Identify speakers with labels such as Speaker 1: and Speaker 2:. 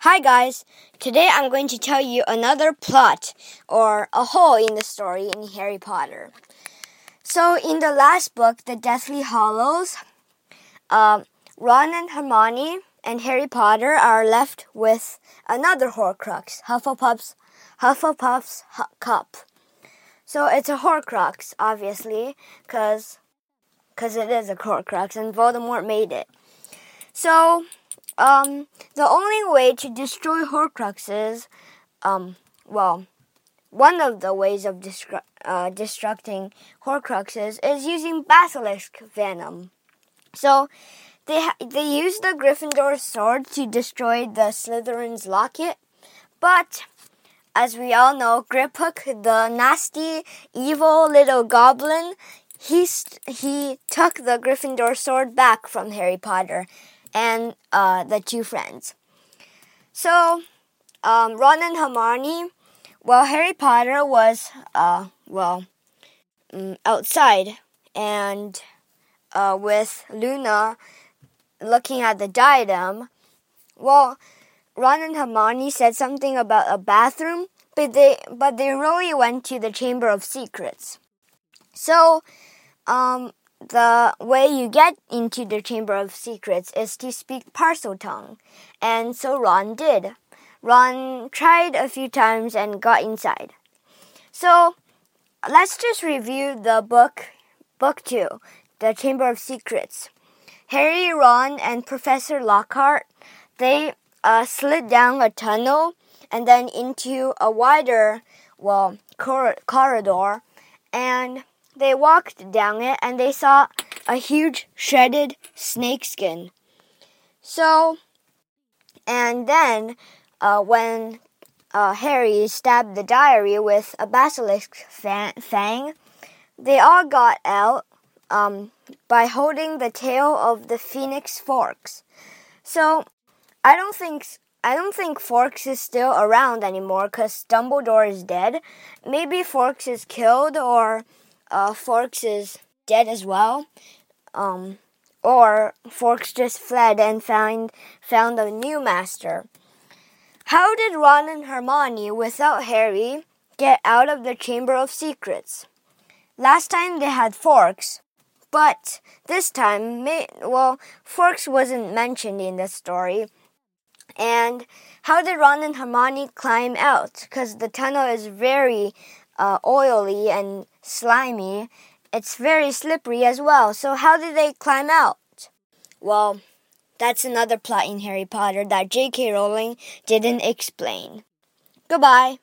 Speaker 1: Hi guys, today I'm going to tell you another plot or a hole in the story in Harry Potter. So, in the last book, The Deathly Hallows, uh, Ron and Hermione and Harry Potter are left with another Horcrux, Hufflepuff's Hufflepuff's cup. So it's a Horcrux, obviously, because because it is a Horcrux, and Voldemort made it. So um, the only way to destroy Horcruxes, um, well, one of the ways of destru- uh, destructing Horcruxes is using basilisk venom. So they they use the Gryffindor sword to destroy the Slytherin's locket, but as we all know, Griphook, the nasty, evil little goblin, he he took the Gryffindor sword back from Harry Potter and uh, the two friends. So, um, Ron and Hermione, well, Harry Potter was, uh, well, um, outside and uh, with Luna looking at the diadem. Well, Ron and Hermione said something about a bathroom, but they but they really went to the Chamber of Secrets. So, um, the way you get into the Chamber of Secrets is to speak Parseltongue, and so Ron did. Ron tried a few times and got inside. So let's just review the book, book two, The Chamber of Secrets. Harry, Ron, and Professor Lockhart they uh, slid down a tunnel and then into a wider, well, cor- corridor, and they walked down it and they saw a huge shredded snakeskin. So, and then uh, when uh, Harry stabbed the diary with a basilisk fang, they all got out um, by holding the tail of the phoenix Fawkes. So, I don't think I don't think Fawkes is still around anymore because Dumbledore is dead. Maybe Fawkes is killed or uh, Fawkes is dead as well. Um, or Fawkes just fled and found found a new master. How did Ron and Hermione, without Harry, get out of the Chamber of Secrets? Last time they had Fawkes, but this time, well, Fawkes wasn't mentioned in the story. And how did Ron and Hermione climb out? Because the tunnel is very uh, oily and slimy. It's very slippery as well. So, how did they climb out? Well, that's another plot in Harry Potter that J.K. Rowling didn't explain. Goodbye.